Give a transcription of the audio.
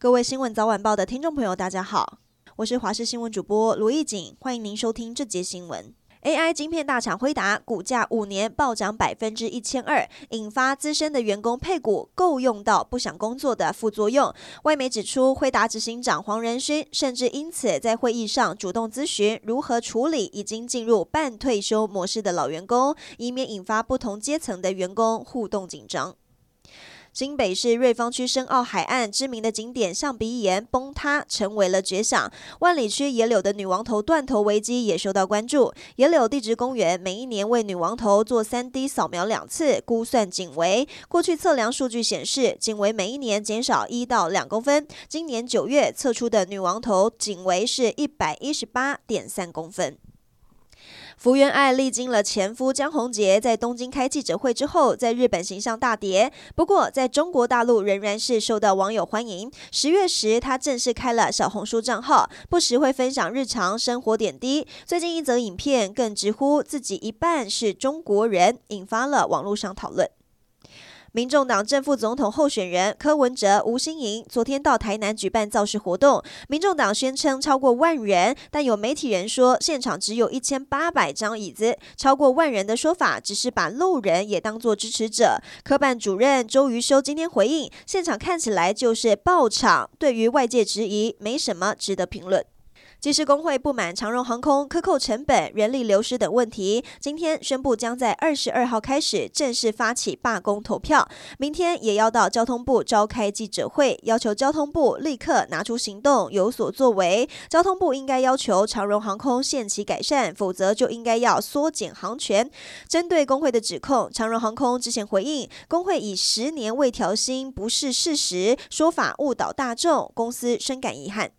各位新闻早晚报的听众朋友，大家好，我是华视新闻主播卢艺锦，欢迎您收听这节新闻。AI 晶片大厂辉达股价五年暴涨百分之一千二，引发资深的员工配股够用到不想工作的副作用。外媒指出，辉达执行长黄仁勋甚至因此在会议上主动咨询如何处理已经进入半退休模式的老员工，以免引发不同阶层的员工互动紧张。新北市瑞芳区深澳海岸知名的景点象鼻岩崩塌，成为了绝响。万里区野柳的女王头断头危机也受到关注。野柳地质公园每一年为女王头做 3D 扫描两次，估算颈围。过去测量数据显示，颈围每一年减少一到两公分。今年九月测出的女王头颈围是一百一十八点三公分。福原爱历经了前夫江宏杰在东京开记者会之后，在日本形象大跌。不过，在中国大陆仍然是受到网友欢迎。十月时，她正式开了小红书账号，不时会分享日常生活点滴。最近一则影片更直呼自己一半是中国人，引发了网络上讨论。民众党正副总统候选人柯文哲、吴欣盈昨天到台南举办造势活动，民众党宣称超过万人，但有媒体人说现场只有一千八百张椅子，超过万人的说法只是把路人也当作支持者。科办主任周瑜修今天回应，现场看起来就是爆场，对于外界质疑没什么值得评论。机师工会不满长荣航空克扣成本、人力流失等问题，今天宣布将在二十二号开始正式发起罢工投票，明天也要到交通部召开记者会，要求交通部立刻拿出行动，有所作为。交通部应该要求长荣航空限期改善，否则就应该要缩减航权。针对工会的指控，长荣航空之前回应，工会以十年未调薪不是事实，说法误导大众，公司深感遗憾。